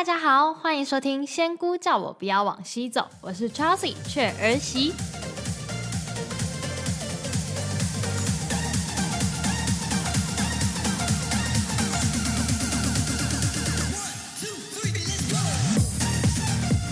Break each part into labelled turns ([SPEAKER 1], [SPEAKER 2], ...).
[SPEAKER 1] 大家好，欢迎收听《仙姑叫我不要往西走》，我是 Chelsea 雀儿媳。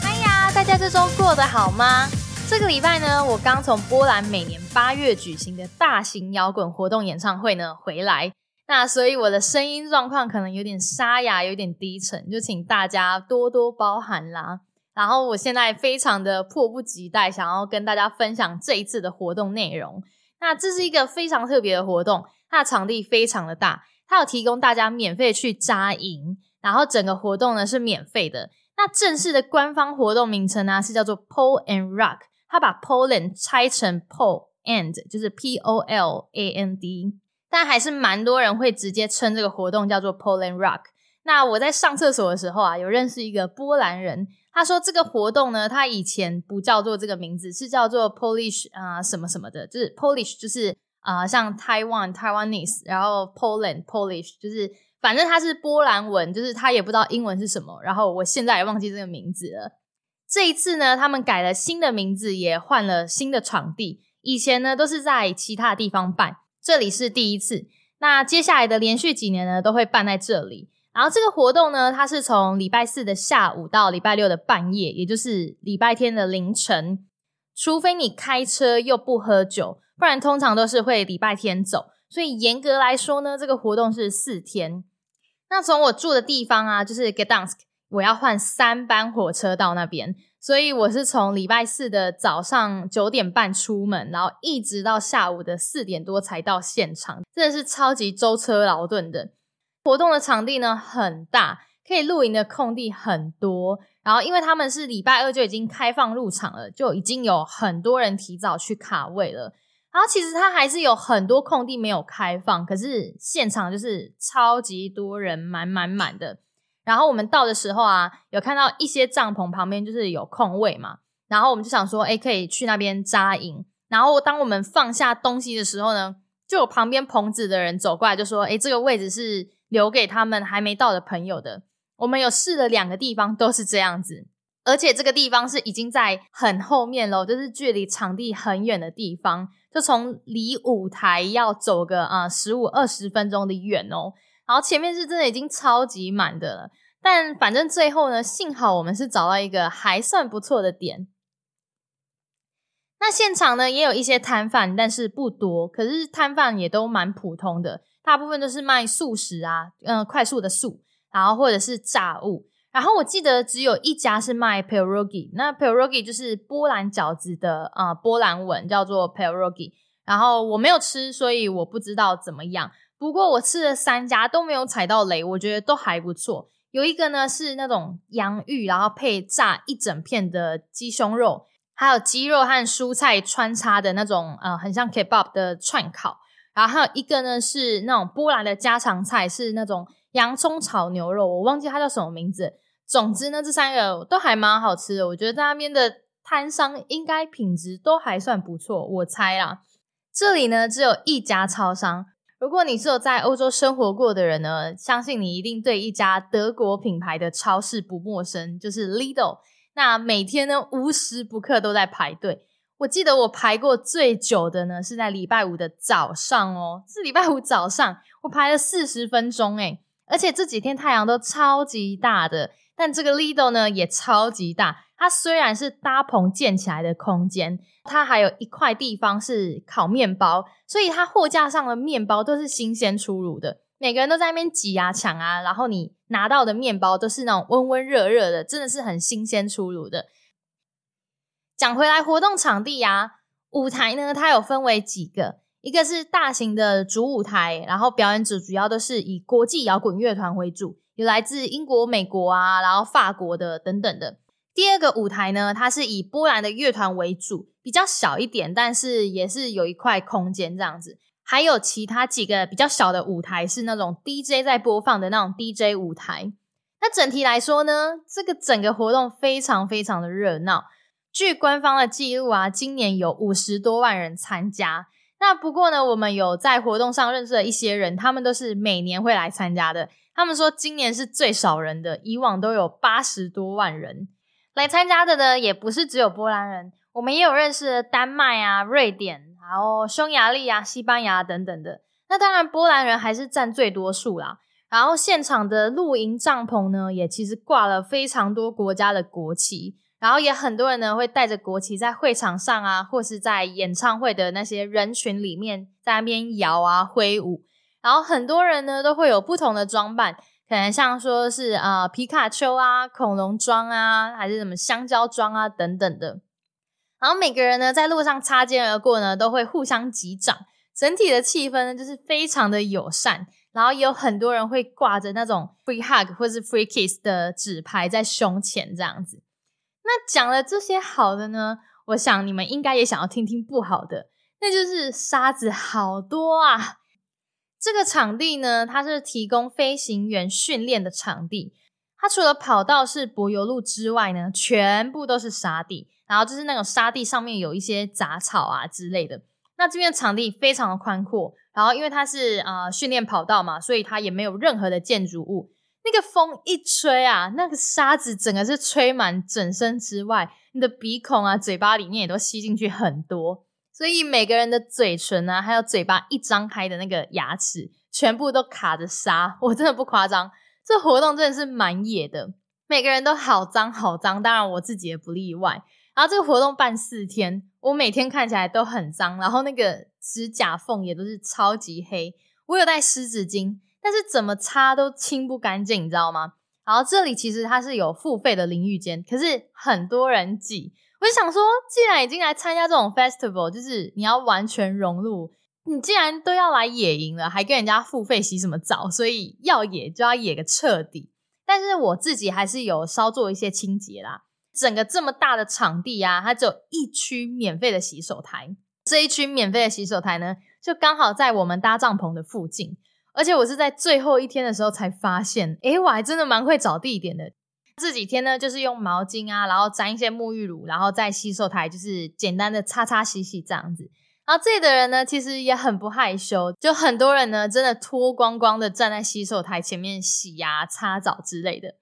[SPEAKER 1] 哎呀，大家这周过得好吗？这个礼拜呢，我刚从波兰每年八月举行的大型摇滚活动演唱会呢回来。那所以我的声音状况可能有点沙哑，有点低沉，就请大家多多包涵啦。然后我现在非常的迫不及待，想要跟大家分享这一次的活动内容。那这是一个非常特别的活动，它的场地非常的大，它有提供大家免费去扎营，然后整个活动呢是免费的。那正式的官方活动名称呢是叫做 Pole and Rock，它把 Poland 拆成 Pole and，就是 P O L A N D。但还是蛮多人会直接称这个活动叫做 Poland Rock。那我在上厕所的时候啊，有认识一个波兰人，他说这个活动呢，他以前不叫做这个名字，是叫做 Polish 啊什么什么的，就是 Polish 就是啊像 Taiwan Taiwanese，然后 Poland Polish 就是反正他是波兰文，就是他也不知道英文是什么。然后我现在也忘记这个名字了。这一次呢，他们改了新的名字，也换了新的场地。以前呢都是在其他地方办。这里是第一次，那接下来的连续几年呢，都会办在这里。然后这个活动呢，它是从礼拜四的下午到礼拜六的半夜，也就是礼拜天的凌晨。除非你开车又不喝酒，不然通常都是会礼拜天走。所以严格来说呢，这个活动是四天。那从我住的地方啊，就是 Gdansk，我要换三班火车到那边。所以我是从礼拜四的早上九点半出门，然后一直到下午的四点多才到现场，真的是超级舟车劳顿的。活动的场地呢很大，可以露营的空地很多。然后因为他们是礼拜二就已经开放入场了，就已经有很多人提早去卡位了。然后其实它还是有很多空地没有开放，可是现场就是超级多人，满满满的。然后我们到的时候啊，有看到一些帐篷旁边就是有空位嘛，然后我们就想说，哎，可以去那边扎营。然后当我们放下东西的时候呢，就有旁边棚子的人走过来，就说，哎，这个位置是留给他们还没到的朋友的。我们有试了两个地方，都是这样子，而且这个地方是已经在很后面喽，就是距离场地很远的地方，就从离舞台要走个啊十五二十分钟的远哦。然后前面是真的已经超级满的了，但反正最后呢，幸好我们是找到一个还算不错的点。那现场呢也有一些摊贩，但是不多，可是摊贩也都蛮普通的，大部分都是卖素食啊，嗯，快速的素，然后或者是炸物。然后我记得只有一家是卖 pierogi，那 pierogi 就是波兰饺子的啊，波兰文叫做 pierogi。然后我没有吃，所以我不知道怎么样。不过我吃了三家都没有踩到雷，我觉得都还不错。有一个呢是那种洋芋，然后配炸一整片的鸡胸肉，还有鸡肉和蔬菜穿插的那种呃，很像 kebab 的串烤。然后还有一个呢是那种波兰的家常菜，是那种洋葱炒牛肉，我忘记它叫什么名字。总之呢，这三个都还蛮好吃的。我觉得在那边的摊商应该品质都还算不错，我猜啦。这里呢只有一家超商。如果你是有在欧洲生活过的人呢，相信你一定对一家德国品牌的超市不陌生，就是 Lidl。那每天呢无时不刻都在排队。我记得我排过最久的呢是在礼拜五的早上哦，是礼拜五早上，我排了四十分钟诶而且这几天太阳都超级大的，但这个 Lidl 呢也超级大。它虽然是搭棚建起来的空间。它还有一块地方是烤面包，所以它货架上的面包都是新鲜出炉的。每个人都在那边挤啊抢啊，然后你拿到的面包都是那种温温热热的，真的是很新鲜出炉的。讲回来，活动场地呀，舞台呢，它有分为几个，一个是大型的主舞台，然后表演者主要都是以国际摇滚乐团为主，有来自英国、美国啊，然后法国的等等的。第二个舞台呢，它是以波兰的乐团为主，比较小一点，但是也是有一块空间这样子。还有其他几个比较小的舞台，是那种 DJ 在播放的那种 DJ 舞台。那整体来说呢，这个整个活动非常非常的热闹。据官方的记录啊，今年有五十多万人参加。那不过呢，我们有在活动上认识的一些人，他们都是每年会来参加的。他们说今年是最少人的，以往都有八十多万人来参加的呢。也不是只有波兰人，我们也有认识的丹麦啊、瑞典，然后匈牙利啊、西班牙等等的。那当然，波兰人还是占最多数啦。然后现场的露营帐篷呢，也其实挂了非常多国家的国旗。然后也很多人呢会带着国旗在会场上啊，或是在演唱会的那些人群里面在那边摇啊挥舞。然后很多人呢都会有不同的装扮，可能像说是啊皮卡丘啊、恐龙装啊，还是什么香蕉装啊等等的。然后每个人呢在路上擦肩而过呢，都会互相击掌，整体的气氛呢就是非常的友善。然后也有很多人会挂着那种 free hug 或是 free kiss 的纸牌在胸前这样子。那讲了这些好的呢，我想你们应该也想要听听不好的，那就是沙子好多啊。这个场地呢，它是提供飞行员训练的场地，它除了跑道是柏油路之外呢，全部都是沙地，然后就是那种沙地上面有一些杂草啊之类的。那这边场地非常的宽阔，然后因为它是呃训练跑道嘛，所以它也没有任何的建筑物。那个风一吹啊，那个沙子整个是吹满整身之外，你的鼻孔啊、嘴巴里面也都吸进去很多，所以每个人的嘴唇啊，还有嘴巴一张开的那个牙齿，全部都卡着沙。我真的不夸张，这活动真的是蛮野的，每个人都好脏好脏，当然我自己也不例外。然后这个活动办四天，我每天看起来都很脏，然后那个指甲缝也都是超级黑，我有带湿纸巾。但是怎么擦都清不干净，你知道吗？然后这里其实它是有付费的淋浴间，可是很多人挤。我就想说，既然已经来参加这种 festival，就是你要完全融入，你既然都要来野营了，还跟人家付费洗什么澡？所以要野就要野个彻底。但是我自己还是有稍做一些清洁啦。整个这么大的场地啊，它只有一区免费的洗手台。这一区免费的洗手台呢，就刚好在我们搭帐篷的附近。而且我是在最后一天的时候才发现，诶，我还真的蛮会找地点的。这几天呢，就是用毛巾啊，然后沾一些沐浴乳，然后在洗手台就是简单的擦擦洗洗这样子。然后这里的人呢，其实也很不害羞，就很多人呢，真的脱光光的站在洗手台前面洗牙、擦澡之类的。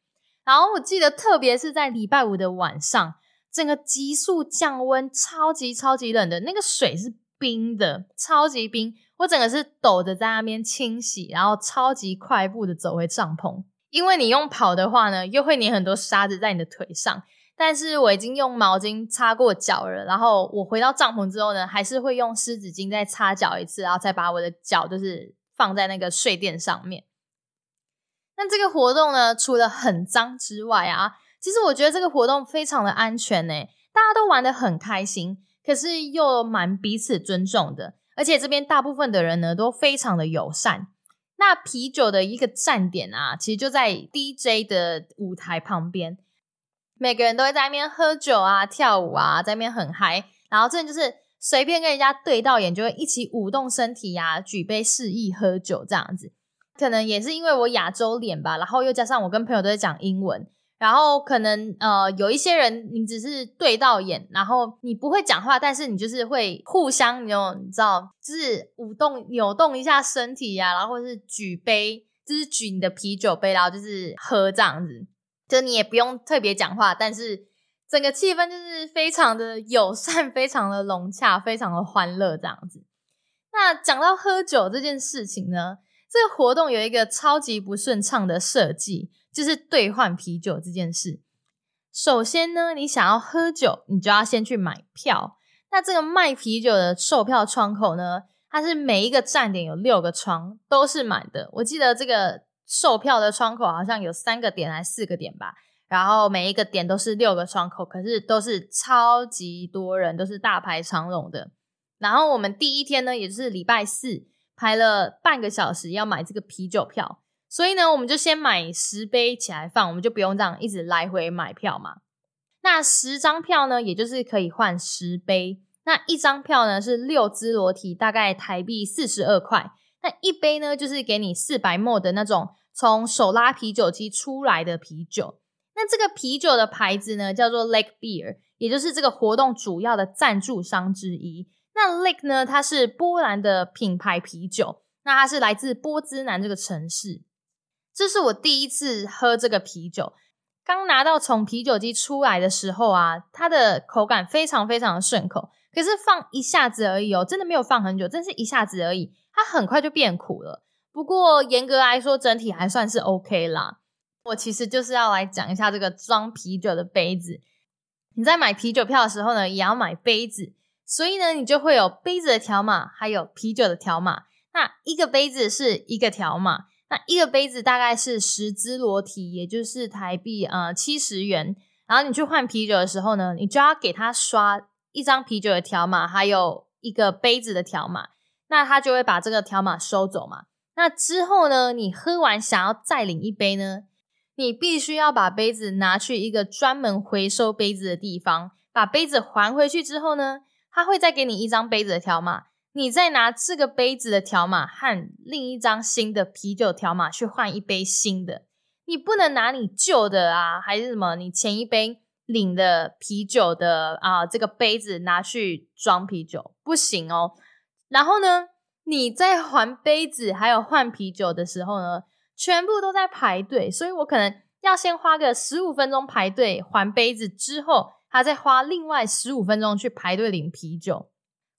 [SPEAKER 1] 然后我记得，特别是在礼拜五的晚上，整个急速降温，超级超级冷的那个水是冰的，超级冰。我整个是抖着在那边清洗，然后超级快步的走回帐篷。因为你用跑的话呢，又会粘很多沙子在你的腿上。但是我已经用毛巾擦过脚了，然后我回到帐篷之后呢，还是会用湿纸巾再擦脚一次，然后再把我的脚就是放在那个睡垫上面。那这个活动呢，除了很脏之外啊，其实我觉得这个活动非常的安全呢，大家都玩的很开心，可是又蛮彼此尊重的。而且这边大部分的人呢都非常的友善。那啤酒的一个站点啊，其实就在 DJ 的舞台旁边，每个人都会在那边喝酒啊、跳舞啊，在那边很嗨。然后这就是随便跟人家对到眼，就会一起舞动身体呀，举杯示意喝酒这样子。可能也是因为我亚洲脸吧，然后又加上我跟朋友都在讲英文。然后可能呃有一些人，你只是对到眼，然后你不会讲话，但是你就是会互相有你知道，就是舞动扭动一下身体呀，然后或是举杯，就是举你的啤酒杯，然后就是喝这样子，就你也不用特别讲话，但是整个气氛就是非常的友善，非常的融洽，非常的欢乐这样子。那讲到喝酒这件事情呢，这个活动有一个超级不顺畅的设计。就是兑换啤酒这件事。首先呢，你想要喝酒，你就要先去买票。那这个卖啤酒的售票窗口呢，它是每一个站点有六个窗，都是满的。我记得这个售票的窗口好像有三个点还是四个点吧。然后每一个点都是六个窗口，可是都是超级多人，都是大排长龙的。然后我们第一天呢，也就是礼拜四，排了半个小时要买这个啤酒票。所以呢，我们就先买十杯起来放，我们就不用这样一直来回买票嘛。那十张票呢，也就是可以换十杯。那一张票呢是六支裸体，大概台币四十二块。那一杯呢，就是给你四百沫的那种从手拉啤酒机出来的啤酒。那这个啤酒的牌子呢，叫做 Lake Beer，也就是这个活动主要的赞助商之一。那 Lake 呢，它是波兰的品牌啤酒，那它是来自波兹南这个城市。这是我第一次喝这个啤酒。刚拿到从啤酒机出来的时候啊，它的口感非常非常的顺口。可是放一下子而已哦，真的没有放很久，真是一下子而已，它很快就变苦了。不过严格来说，整体还算是 OK 啦。我其实就是要来讲一下这个装啤酒的杯子。你在买啤酒票的时候呢，也要买杯子，所以呢，你就会有杯子的条码，还有啤酒的条码。那一个杯子是一个条码。那一个杯子大概是十支裸体，也就是台币呃七十元。然后你去换啤酒的时候呢，你就要给他刷一张啤酒的条码，还有一个杯子的条码。那他就会把这个条码收走嘛。那之后呢，你喝完想要再领一杯呢，你必须要把杯子拿去一个专门回收杯子的地方，把杯子还回去之后呢，他会再给你一张杯子的条码。你再拿这个杯子的条码和另一张新的啤酒条码去换一杯新的，你不能拿你旧的啊，还是什么？你前一杯领的啤酒的啊，这个杯子拿去装啤酒不行哦。然后呢，你在还杯子还有换啤酒的时候呢，全部都在排队，所以我可能要先花个十五分钟排队还杯子，之后他再花另外十五分钟去排队领啤酒。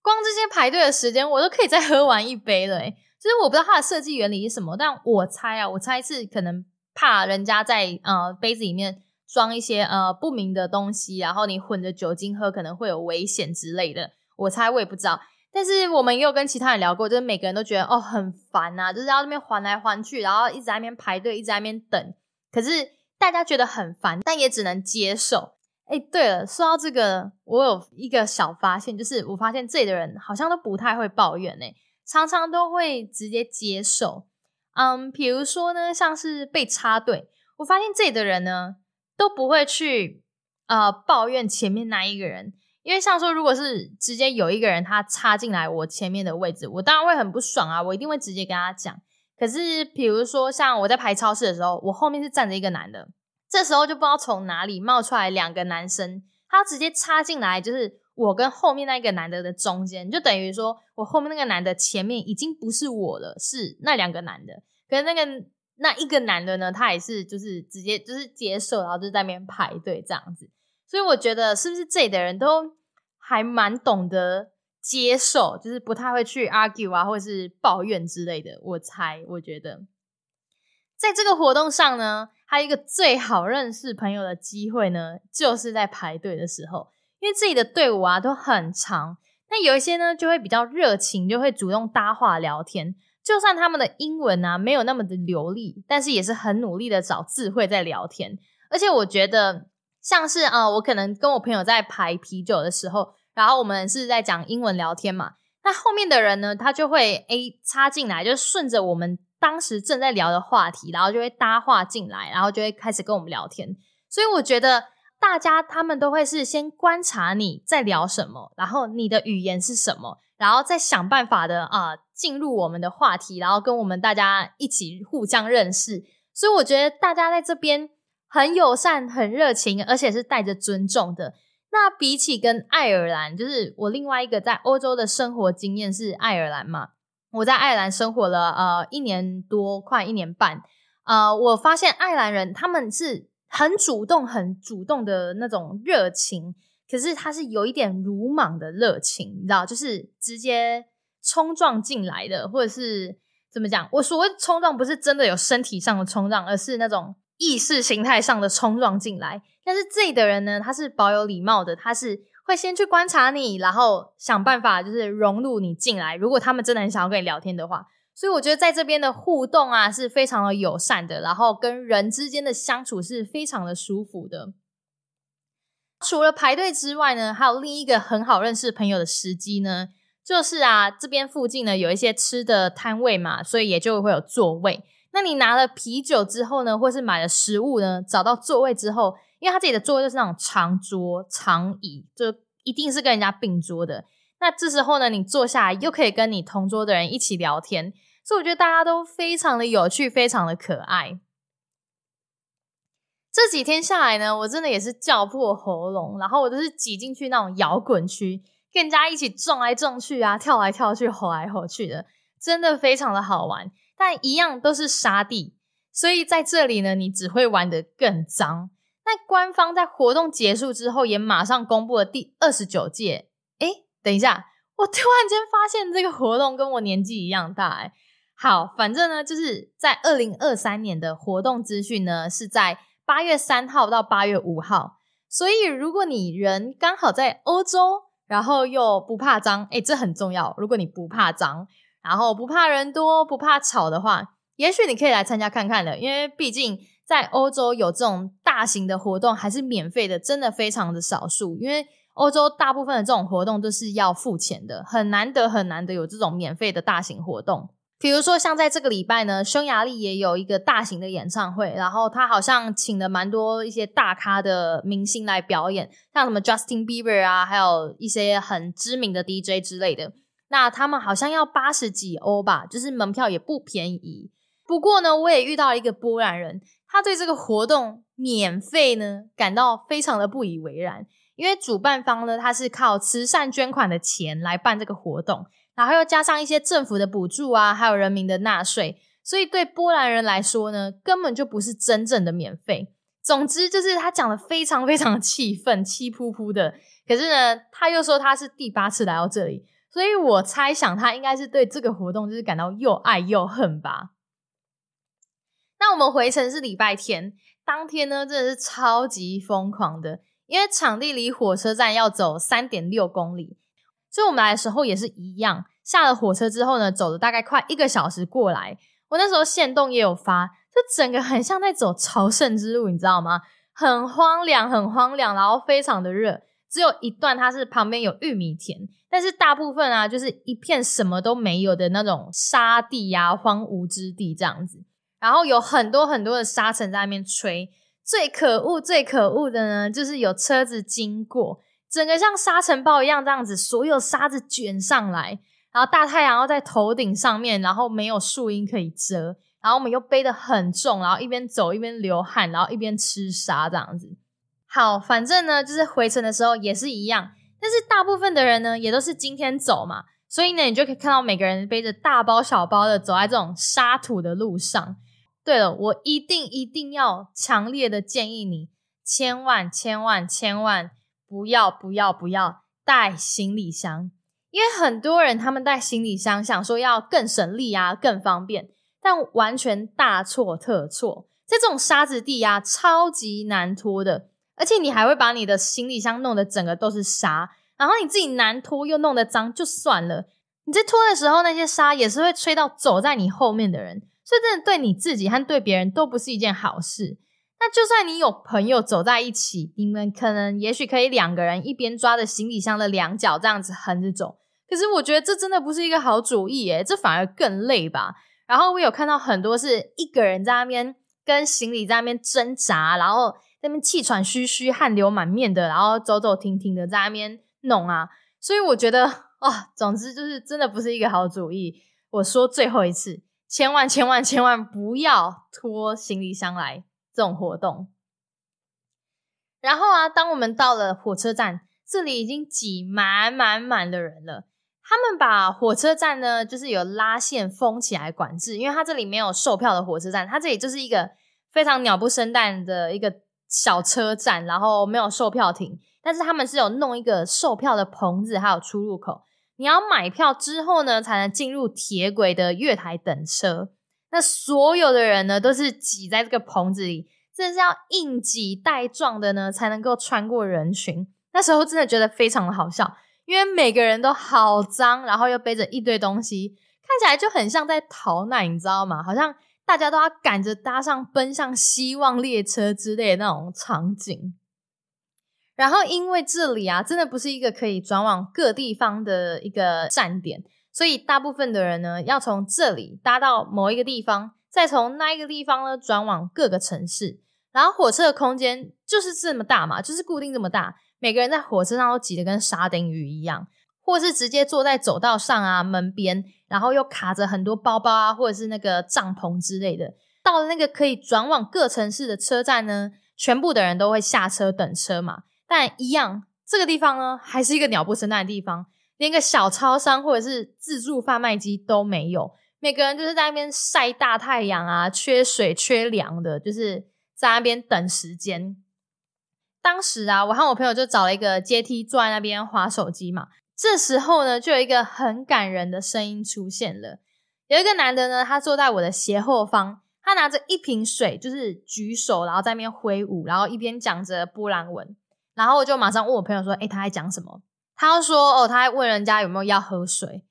[SPEAKER 1] 光这些排队的时间，我都可以再喝完一杯了。哎，其 实我不知道它的设计原理是什么，但我猜啊，我猜是可能怕人家在呃杯子里面装一些呃不明的东西，然后你混着酒精喝可能会有危险之类的。我猜我也不知道，但是我们也有跟其他人聊过，就是每个人都觉得哦很烦啊，就是要那边还来还去，然后一直在那边排队，一直在那边等。可是大家觉得很烦，但也只能接受。哎，对了，说到这个，我有一个小发现，就是我发现这里的人好像都不太会抱怨呢，常常都会直接接受。嗯，比如说呢，像是被插队，我发现这里的人呢都不会去呃抱怨前面那一个人，因为像说如果是直接有一个人他插进来我前面的位置，我当然会很不爽啊，我一定会直接跟他讲。可是比如说像我在排超市的时候，我后面是站着一个男的。这时候就不知道从哪里冒出来两个男生，他直接插进来，就是我跟后面那个男的的中间，就等于说我后面那个男的前面已经不是我了，是那两个男的。可是那个那一个男的呢，他也是就是直接就是接受，然后就在那边排队这样子。所以我觉得是不是这里的人都还蛮懂得接受，就是不太会去 argue 啊，或者是抱怨之类的。我猜，我觉得在这个活动上呢。还有一个最好认识朋友的机会呢，就是在排队的时候，因为自己的队伍啊都很长，那有一些呢就会比较热情，就会主动搭话聊天，就算他们的英文啊没有那么的流利，但是也是很努力的找智慧在聊天。而且我觉得，像是啊，我可能跟我朋友在排啤酒的时候，然后我们是在讲英文聊天嘛，那后面的人呢，他就会 A 插进来，就顺着我们。当时正在聊的话题，然后就会搭话进来，然后就会开始跟我们聊天。所以我觉得大家他们都会是先观察你在聊什么，然后你的语言是什么，然后再想办法的啊进入我们的话题，然后跟我们大家一起互相认识。所以我觉得大家在这边很友善、很热情，而且是带着尊重的。那比起跟爱尔兰，就是我另外一个在欧洲的生活经验是爱尔兰嘛。我在爱尔兰生活了呃一年多，快一年半。呃，我发现爱尔兰人他们是很主动、很主动的那种热情，可是他是有一点鲁莽的热情，你知道，就是直接冲撞进来的，或者是怎么讲？我所谓冲撞，不是真的有身体上的冲撞，而是那种意识形态上的冲撞进来。但是这里的人呢，他是保有礼貌的，他是。会先去观察你，然后想办法就是融入你进来。如果他们真的很想要跟你聊天的话，所以我觉得在这边的互动啊是非常的友善的，然后跟人之间的相处是非常的舒服的。除了排队之外呢，还有另一个很好认识朋友的时机呢，就是啊这边附近呢有一些吃的摊位嘛，所以也就会有座位。那你拿了啤酒之后呢，或是买了食物呢，找到座位之后。因为他自己的座位就是那种长桌长椅，就一定是跟人家并桌的。那这时候呢，你坐下来又可以跟你同桌的人一起聊天，所以我觉得大家都非常的有趣，非常的可爱。这几天下来呢，我真的也是叫破喉咙，然后我都是挤进去那种摇滚区，跟人家一起撞来撞去啊，跳来跳去，吼来吼去的，真的非常的好玩。但一样都是沙地。所以在这里呢，你只会玩得更脏。那官方在活动结束之后，也马上公布了第二十九届。哎，等一下，我突然间发现这个活动跟我年纪一样大。哎，好，反正呢，就是在二零二三年的活动资讯呢，是在八月三号到八月五号。所以，如果你人刚好在欧洲，然后又不怕脏，哎，这很重要。如果你不怕脏，然后不怕人多、不怕吵的话，也许你可以来参加看看的。因为毕竟在欧洲有这种大型的活动还是免费的，真的非常的少数。因为欧洲大部分的这种活动都是要付钱的，很难得很难得有这种免费的大型活动。比如说，像在这个礼拜呢，匈牙利也有一个大型的演唱会，然后他好像请了蛮多一些大咖的明星来表演，像什么 Justin Bieber 啊，还有一些很知名的 DJ 之类的。那他们好像要八十几欧吧，就是门票也不便宜。不过呢，我也遇到一个波兰人，他对这个活动免费呢感到非常的不以为然，因为主办方呢他是靠慈善捐款的钱来办这个活动。然后又加上一些政府的补助啊，还有人民的纳税，所以对波兰人来说呢，根本就不是真正的免费。总之就是他讲的非常非常的气愤，气扑扑的。可是呢，他又说他是第八次来到这里，所以我猜想他应该是对这个活动就是感到又爱又恨吧。那我们回程是礼拜天，当天呢真的是超级疯狂的，因为场地离火车站要走三点六公里。所以我们来的时候也是一样，下了火车之后呢，走了大概快一个小时过来。我那时候线动也有发，就整个很像在走朝圣之路，你知道吗？很荒凉，很荒凉，然后非常的热。只有一段它是旁边有玉米田，但是大部分啊就是一片什么都没有的那种沙地呀、荒芜之地这样子。然后有很多很多的沙尘在那边吹。最可恶、最可恶的呢，就是有车子经过。整个像沙尘暴一样这样子，所有沙子卷上来，然后大太阳要在头顶上面，然后没有树荫可以遮，然后我们又背得很重，然后一边走一边流汗，然后一边吃沙这样子。好，反正呢，就是回程的时候也是一样，但是大部分的人呢，也都是今天走嘛，所以呢，你就可以看到每个人背着大包小包的走在这种沙土的路上。对了，我一定一定要强烈的建议你，千万千万千万。不要不要不要带行李箱，因为很多人他们带行李箱想说要更省力啊，更方便，但完全大错特错。在这种沙子地啊，超级难拖的，而且你还会把你的行李箱弄得整个都是沙，然后你自己难拖又弄得脏，就算了，你在拖的时候那些沙也是会吹到走在你后面的人，所以真的对你自己和对别人都不是一件好事。那就算你有朋友走在一起，你们可能也许可以两个人一边抓着行李箱的两角这样子横着走。可是我觉得这真的不是一个好主意诶，这反而更累吧。然后我有看到很多是一个人在那边跟行李在那边挣扎，然后那边气喘吁吁、汗流满面的，然后走走停停的在那边弄啊。所以我觉得啊，总之就是真的不是一个好主意。我说最后一次，千万千万千万不要拖行李箱来。这种活动，然后啊，当我们到了火车站，这里已经挤满满满的人了。他们把火车站呢，就是有拉线封起来管制，因为它这里没有售票的火车站，它这里就是一个非常鸟不生蛋的一个小车站，然后没有售票亭。但是他们是有弄一个售票的棚子，还有出入口。你要买票之后呢，才能进入铁轨的月台等车。那所有的人呢，都是挤在这个棚子里，真的是要硬挤带撞的呢，才能够穿过人群。那时候真的觉得非常的好笑，因为每个人都好脏，然后又背着一堆东西，看起来就很像在逃难，你知道吗？好像大家都要赶着搭上奔向希望列车之类的那种场景。然后因为这里啊，真的不是一个可以转往各地方的一个站点。所以大部分的人呢，要从这里搭到某一个地方，再从那一个地方呢转往各个城市。然后火车的空间就是这么大嘛，就是固定这么大，每个人在火车上都挤得跟沙丁鱼一样，或是直接坐在走道上啊、门边，然后又卡着很多包包啊，或者是那个帐篷之类的。到了那个可以转往各城市的车站呢，全部的人都会下车等车嘛。但一样，这个地方呢，还是一个鸟不生蛋的地方。连个小超商或者是自助贩卖机都没有，每个人就是在那边晒大太阳啊，缺水缺粮的，就是在那边等时间。当时啊，我和我朋友就找了一个阶梯坐在那边划手机嘛。这时候呢，就有一个很感人的声音出现了。有一个男的呢，他坐在我的斜后方，他拿着一瓶水，就是举手，然后在那边挥舞，然后一边讲着波兰文。然后我就马上问我朋友说：“诶，他在讲什么？”他说：“哦，他在问人家有没有要喝水。”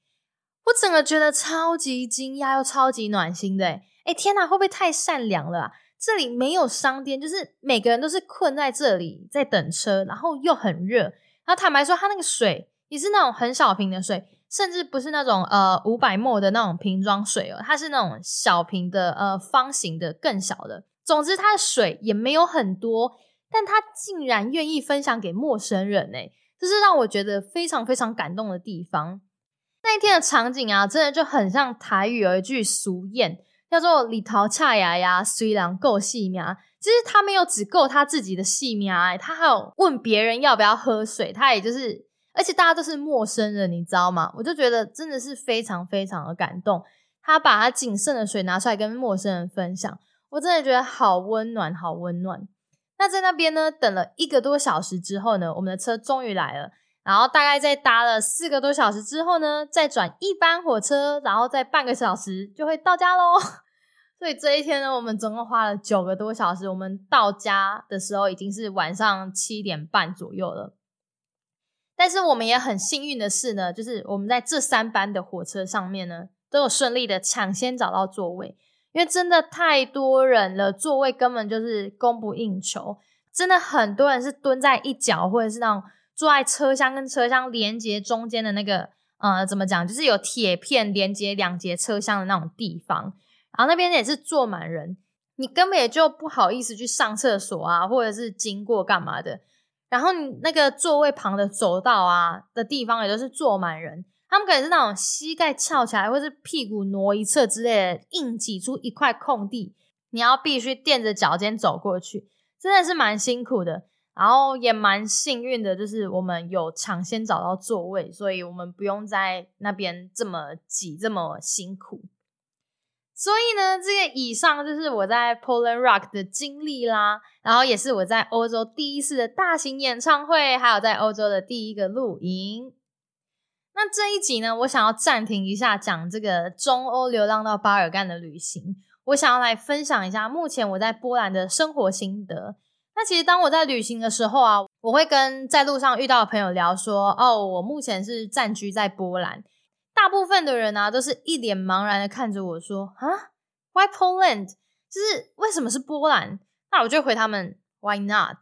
[SPEAKER 1] 我整个觉得超级惊讶又超级暖心的。诶天哪，会不会太善良了？这里没有商店，就是每个人都是困在这里在等车，然后又很热。然后坦白说，他那个水也是那种很小瓶的水，甚至不是那种呃五百沫的那种瓶装水哦，它是那种小瓶的呃方形的更小的。总之，它的水也没有很多，但他竟然愿意分享给陌生人呢，这是让我觉得非常非常感动的地方。那一天的场景啊，真的就很像台语有一句俗谚。叫做李桃恰牙牙，虽然够细苗，其实他没有只够他自己的细苗，他还有问别人要不要喝水，他也就是，而且大家都是陌生人，你知道吗？我就觉得真的是非常非常的感动，他把他仅剩的水拿出来跟陌生人分享，我真的觉得好温暖，好温暖。那在那边呢，等了一个多小时之后呢，我们的车终于来了。然后大概在搭了四个多小时之后呢，再转一班火车，然后再半个小时就会到家喽。所以这一天呢，我们总共花了九个多小时。我们到家的时候已经是晚上七点半左右了。但是我们也很幸运的是呢，就是我们在这三班的火车上面呢，都有顺利的抢先找到座位。因为真的太多人了，座位根本就是供不应求。真的很多人是蹲在一角，或者是那种。坐在车厢跟车厢连接中间的那个，呃，怎么讲？就是有铁片连接两节车厢的那种地方，然后那边也是坐满人，你根本也就不好意思去上厕所啊，或者是经过干嘛的。然后你那个座位旁的走道啊的地方也都是坐满人，他们可能是那种膝盖翘起来，或是屁股挪一侧之类的，硬挤出一块空地，你要必须垫着脚尖走过去，真的是蛮辛苦的。然后也蛮幸运的，就是我们有抢先找到座位，所以我们不用在那边这么挤、这么辛苦。所以呢，这个以上就是我在 Poland Rock 的经历啦，然后也是我在欧洲第一次的大型演唱会，还有在欧洲的第一个露营。那这一集呢，我想要暂停一下，讲这个中欧流浪到巴尔干的旅行，我想要来分享一下目前我在波兰的生活心得。那其实当我在旅行的时候啊，我会跟在路上遇到的朋友聊说，哦，我目前是暂居在波兰。大部分的人啊，都是一脸茫然的看着我说，啊，Why Poland？就是为什么是波兰？那我就回他们，Why not？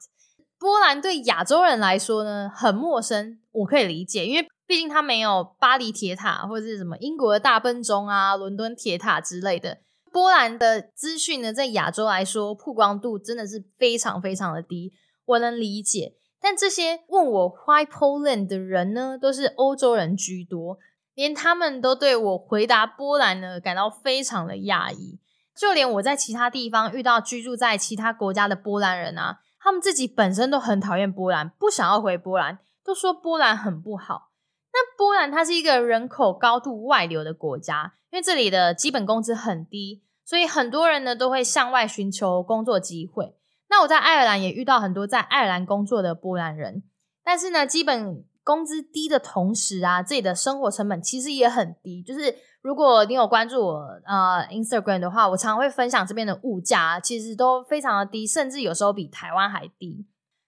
[SPEAKER 1] 波兰对亚洲人来说呢，很陌生，我可以理解，因为毕竟它没有巴黎铁塔或者是什么英国的大笨钟啊、伦敦铁塔之类的。波兰的资讯呢，在亚洲来说，曝光度真的是非常非常的低。我能理解，但这些问我 Why Poland 的人呢，都是欧洲人居多，连他们都对我回答波兰呢感到非常的讶异。就连我在其他地方遇到居住在其他国家的波兰人啊，他们自己本身都很讨厌波兰，不想要回波兰，都说波兰很不好。那波兰它是一个人口高度外流的国家，因为这里的基本工资很低。所以很多人呢都会向外寻求工作机会。那我在爱尔兰也遇到很多在爱尔兰工作的波兰人，但是呢，基本工资低的同时啊，自己的生活成本其实也很低。就是如果你有关注我呃 Instagram 的话，我常常会分享这边的物价其实都非常的低，甚至有时候比台湾还低。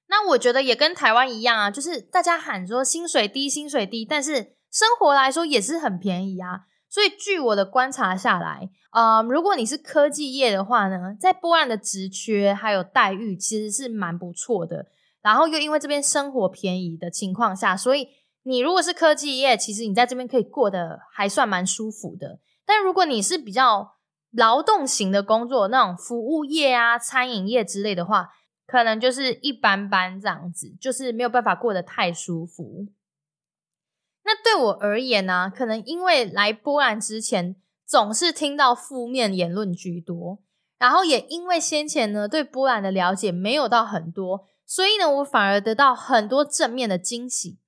[SPEAKER 1] 那我觉得也跟台湾一样啊，就是大家喊说薪水低，薪水低，但是生活来说也是很便宜啊。所以，据我的观察下来，呃，如果你是科技业的话呢，在波兰的职缺还有待遇其实是蛮不错的。然后又因为这边生活便宜的情况下，所以你如果是科技业，其实你在这边可以过得还算蛮舒服的。但如果你是比较劳动型的工作，那种服务业啊、餐饮业之类的话，可能就是一般般这样子，就是没有办法过得太舒服。那对我而言呢，可能因为来波兰之前总是听到负面言论居多，然后也因为先前呢对波兰的了解没有到很多，所以呢我反而得到很多正面的惊喜。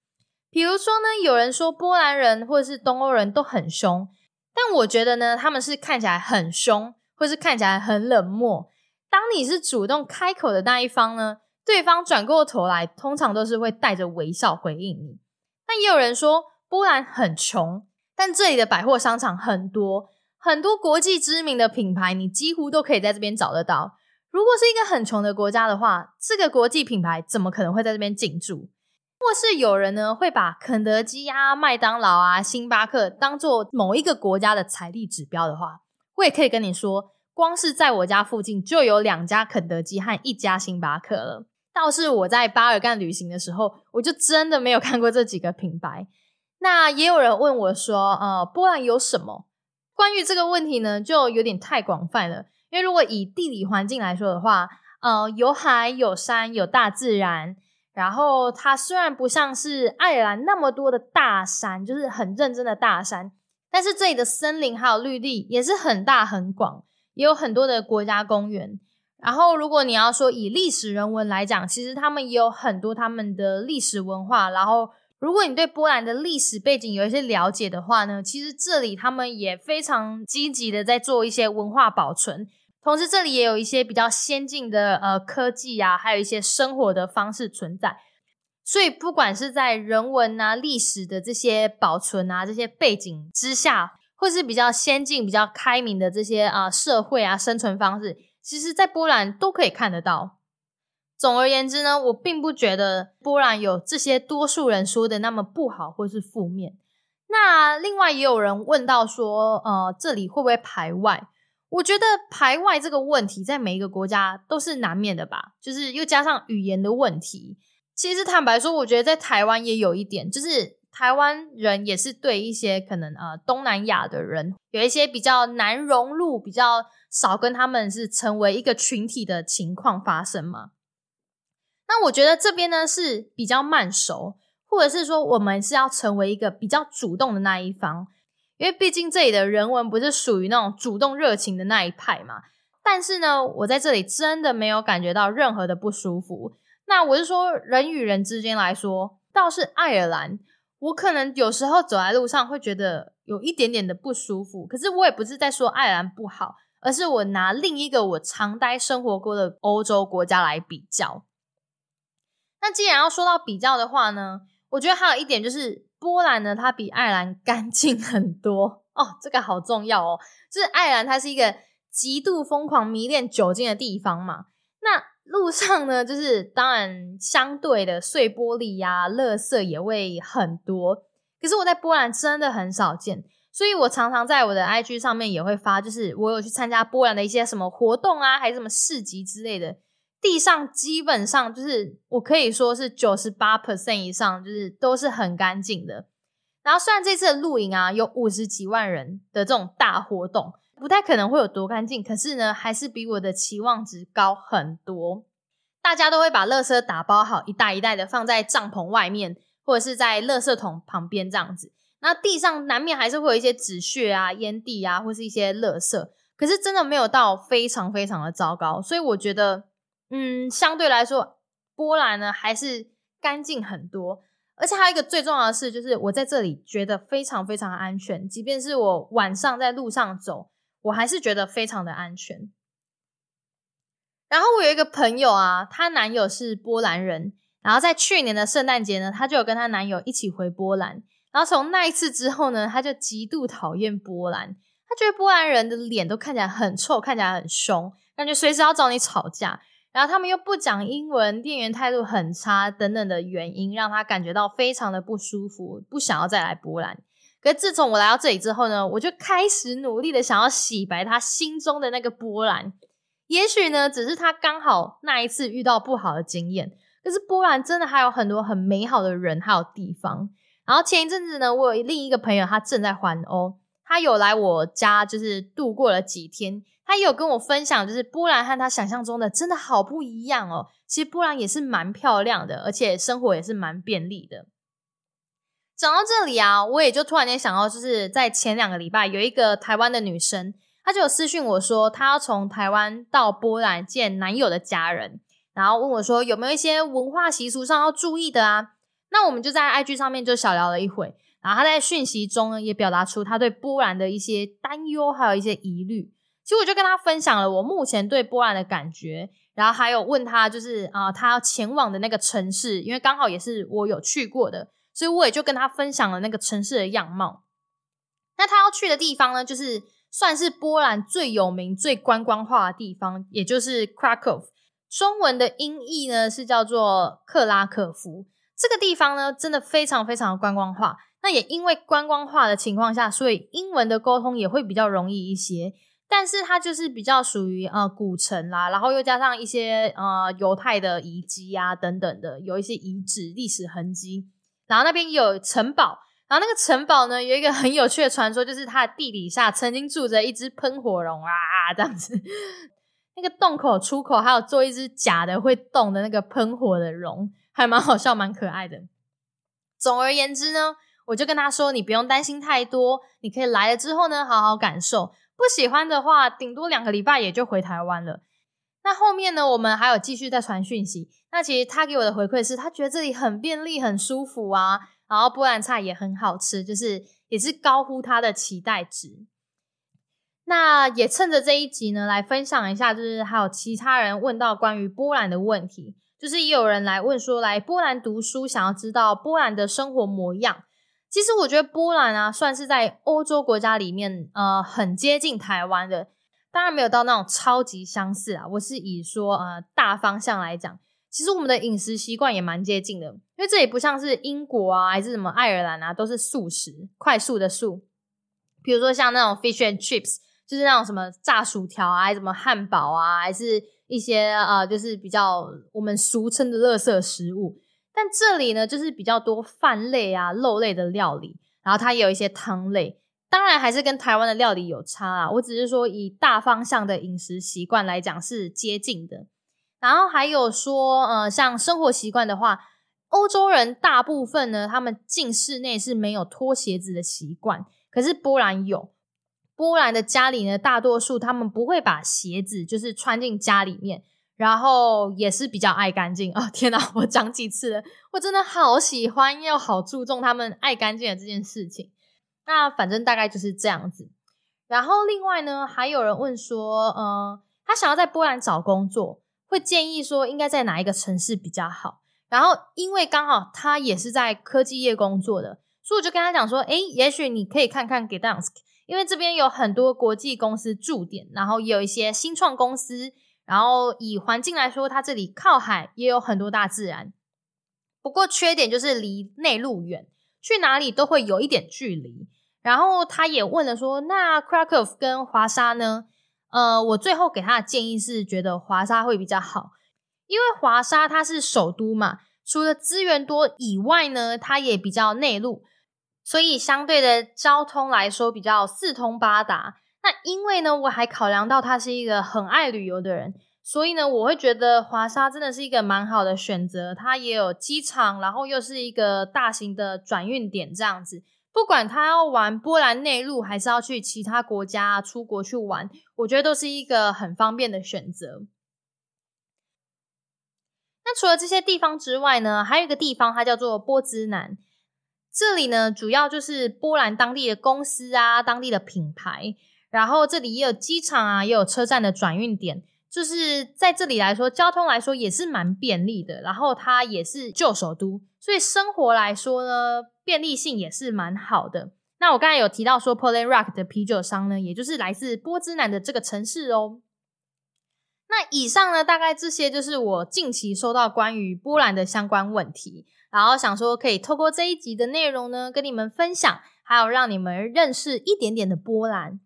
[SPEAKER 1] 比如说呢，有人说波兰人或者是东欧人都很凶，但我觉得呢，他们是看起来很凶，或是看起来很冷漠。当你是主动开口的那一方呢，对方转过头来，通常都是会带着微笑回应你。但也有人说，波兰很穷，但这里的百货商场很多，很多国际知名的品牌，你几乎都可以在这边找得到。如果是一个很穷的国家的话，这个国际品牌怎么可能会在这边进驻？或是有人呢会把肯德基啊、麦当劳啊、星巴克当做某一个国家的财力指标的话，我也可以跟你说。光是在我家附近就有两家肯德基和一家星巴克了。倒是我在巴尔干旅行的时候，我就真的没有看过这几个品牌。那也有人问我说：“呃，波兰有什么？”关于这个问题呢，就有点太广泛了。因为如果以地理环境来说的话，呃，有海有山有大自然。然后它虽然不像是爱尔兰那么多的大山，就是很认真的大山，但是这里的森林还有绿地也是很大很广。也有很多的国家公园，然后如果你要说以历史人文来讲，其实他们也有很多他们的历史文化。然后，如果你对波兰的历史背景有一些了解的话呢，其实这里他们也非常积极的在做一些文化保存，同时这里也有一些比较先进的呃科技啊，还有一些生活的方式存在。所以，不管是在人文啊、历史的这些保存啊这些背景之下。或是比较先进、比较开明的这些啊社会啊生存方式，其实，在波兰都可以看得到。总而言之呢，我并不觉得波兰有这些多数人说的那么不好或是负面。那另外也有人问到说，呃，这里会不会排外？我觉得排外这个问题在每一个国家都是难免的吧，就是又加上语言的问题。其实坦白说，我觉得在台湾也有一点，就是。台湾人也是对一些可能呃东南亚的人有一些比较难融入、比较少跟他们是成为一个群体的情况发生嘛？那我觉得这边呢是比较慢熟，或者是说我们是要成为一个比较主动的那一方，因为毕竟这里的人文不是属于那种主动热情的那一派嘛。但是呢，我在这里真的没有感觉到任何的不舒服。那我是说人与人之间来说，倒是爱尔兰。我可能有时候走在路上会觉得有一点点的不舒服，可是我也不是在说爱尔兰不好，而是我拿另一个我常待生活过的欧洲国家来比较。那既然要说到比较的话呢，我觉得还有一点就是波兰呢，它比爱尔兰干净很多哦，这个好重要哦。就是爱尔兰它是一个极度疯狂迷恋酒精的地方嘛，那。路上呢，就是当然相对的碎玻璃呀、垃圾也会很多。可是我在波兰真的很少见，所以我常常在我的 IG 上面也会发，就是我有去参加波兰的一些什么活动啊，还是什么市集之类的。地上基本上就是我可以说是九十八 percent 以上，就是都是很干净的。然后虽然这次的露营啊有五十几万人的这种大活动。不太可能会有多干净，可是呢，还是比我的期望值高很多。大家都会把垃圾打包好，一袋一袋的放在帐篷外面，或者是在垃圾桶旁边这样子。那地上难免还是会有一些纸屑啊、烟蒂啊，或是一些垃圾。可是真的没有到非常非常的糟糕，所以我觉得，嗯，相对来说，波兰呢还是干净很多。而且还有一个最重要的事，就是我在这里觉得非常非常安全，即便是我晚上在路上走。我还是觉得非常的安全。然后我有一个朋友啊，她男友是波兰人，然后在去年的圣诞节呢，她就有跟她男友一起回波兰。然后从那一次之后呢，她就极度讨厌波兰，她觉得波兰人的脸都看起来很臭，看起来很凶，感觉随时要找你吵架。然后他们又不讲英文，店员态度很差等等的原因，让她感觉到非常的不舒服，不想要再来波兰。可是自从我来到这里之后呢，我就开始努力的想要洗白他心中的那个波兰。也许呢，只是他刚好那一次遇到不好的经验。可是波兰真的还有很多很美好的人还有地方。然后前一阵子呢，我有另一个朋友，他正在环欧，他有来我家，就是度过了几天。他有跟我分享，就是波兰和他想象中的真的好不一样哦。其实波兰也是蛮漂亮的，而且生活也是蛮便利的。讲到这里啊，我也就突然间想到，就是在前两个礼拜，有一个台湾的女生，她就有私讯我说，她要从台湾到波兰见男友的家人，然后问我说有没有一些文化习俗上要注意的啊？那我们就在 IG 上面就小聊了一会，然后她在讯息中，也表达出她对波兰的一些担忧，还有一些疑虑。其实我就跟她分享了我目前对波兰的感觉，然后还有问她就是啊，她要前往的那个城市，因为刚好也是我有去过的，所以我也就跟他分享了那个城市的样貌。那他要去的地方呢，就是算是波兰最有名、最观光化的地方，也就是 Krakow。中文的音译呢是叫做克拉克夫。这个地方呢，真的非常非常的观光化。那也因为观光化的情况下，所以英文的沟通也会比较容易一些。但是它就是比较属于呃古城啦，然后又加上一些呃犹太的遗迹啊等等的，有一些遗址、历史痕迹。然后那边有城堡，然后那个城堡呢有一个很有趣的传说，就是它的地底下曾经住着一只喷火龙啊，这样子。那个洞口出口还有做一只假的会动的那个喷火的龙，还蛮好笑、蛮可爱的。总而言之呢，我就跟他说：“你不用担心太多，你可以来了之后呢，好好感受。不喜欢的话，顶多两个礼拜也就回台湾了。”那后面呢，我们还有继续在传讯息。那其实他给我的回馈是他觉得这里很便利、很舒服啊，然后波兰菜也很好吃，就是也是高乎他的期待值。那也趁着这一集呢，来分享一下，就是还有其他人问到关于波兰的问题，就是也有人来问说，来波兰读书，想要知道波兰的生活模样。其实我觉得波兰啊，算是在欧洲国家里面，呃，很接近台湾的，当然没有到那种超级相似啊。我是以说，呃，大方向来讲，其实我们的饮食习惯也蛮接近的，因为这里不像是英国啊，还是什么爱尔兰啊，都是素食，快速的素，比如说像那种 fish and chips。就是那种什么炸薯条啊，还是什么汉堡啊，还是一些呃，就是比较我们俗称的垃圾食物。但这里呢，就是比较多饭类啊、肉类的料理，然后它也有一些汤类。当然还是跟台湾的料理有差啊。我只是说以大方向的饮食习惯来讲是接近的。然后还有说，呃，像生活习惯的话，欧洲人大部分呢，他们进室内是没有脱鞋子的习惯，可是波兰有。波兰的家里呢，大多数他们不会把鞋子就是穿进家里面，然后也是比较爱干净啊！天哪，我讲几次了，我真的好喜欢又好注重他们爱干净的这件事情。那反正大概就是这样子。然后另外呢，还有人问说，嗯，他想要在波兰找工作，会建议说应该在哪一个城市比较好？然后因为刚好他也是在科技业工作的，所以我就跟他讲说，诶，也许你可以看看 Gdansk。因为这边有很多国际公司驻点，然后也有一些新创公司，然后以环境来说，它这里靠海，也有很多大自然。不过缺点就是离内陆远，去哪里都会有一点距离。然后他也问了说，那 Krakow 跟华沙呢？呃，我最后给他的建议是，觉得华沙会比较好，因为华沙它是首都嘛，除了资源多以外呢，它也比较内陆。所以相对的交通来说比较四通八达。那因为呢，我还考量到他是一个很爱旅游的人，所以呢，我会觉得华沙真的是一个蛮好的选择。它也有机场，然后又是一个大型的转运点，这样子。不管他要玩波兰内陆，还是要去其他国家出国去玩，我觉得都是一个很方便的选择。那除了这些地方之外呢，还有一个地方，它叫做波兹南。这里呢，主要就是波兰当地的公司啊，当地的品牌，然后这里也有机场啊，也有车站的转运点，就是在这里来说，交通来说也是蛮便利的。然后它也是旧首都，所以生活来说呢，便利性也是蛮好的。那我刚才有提到说，Poland Rock 的啤酒商呢，也就是来自波兹南的这个城市哦。那以上呢，大概这些就是我近期收到关于波兰的相关问题。然后想说，可以透过这一集的内容呢，跟你们分享，还有让你们认识一点点的波兰。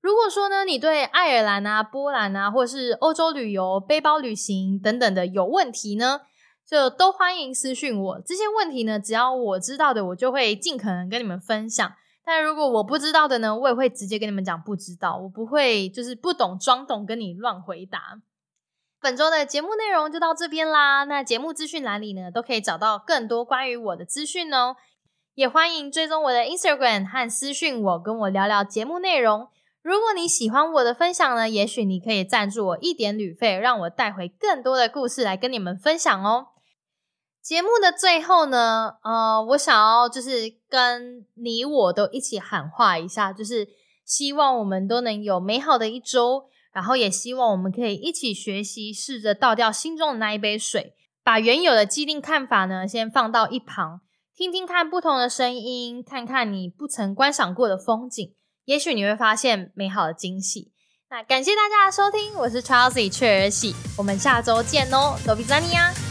[SPEAKER 1] 如果说呢，你对爱尔兰啊、波兰啊，或是欧洲旅游、背包旅行等等的有问题呢，就都欢迎私讯我。这些问题呢，只要我知道的，我就会尽可能跟你们分享。但如果我不知道的呢，我也会直接跟你们讲不知道，我不会就是不懂装懂跟你乱回答。本周的节目内容就到这边啦。那节目资讯栏里呢，都可以找到更多关于我的资讯哦。也欢迎追踪我的 Instagram 和私讯我，跟我聊聊节目内容。如果你喜欢我的分享呢，也许你可以赞助我一点旅费，让我带回更多的故事来跟你们分享哦。节目的最后呢，呃，我想要就是跟你我都一起喊话一下，就是希望我们都能有美好的一周，然后也希望我们可以一起学习，试着倒掉心中的那一杯水，把原有的既定看法呢先放到一旁，听听看不同的声音，看看你不曾观赏过的风景，也许你会发现美好的惊喜。那感谢大家的收听，我是 Charles 雀儿喜，我们下周见哦，多比赞尼亚。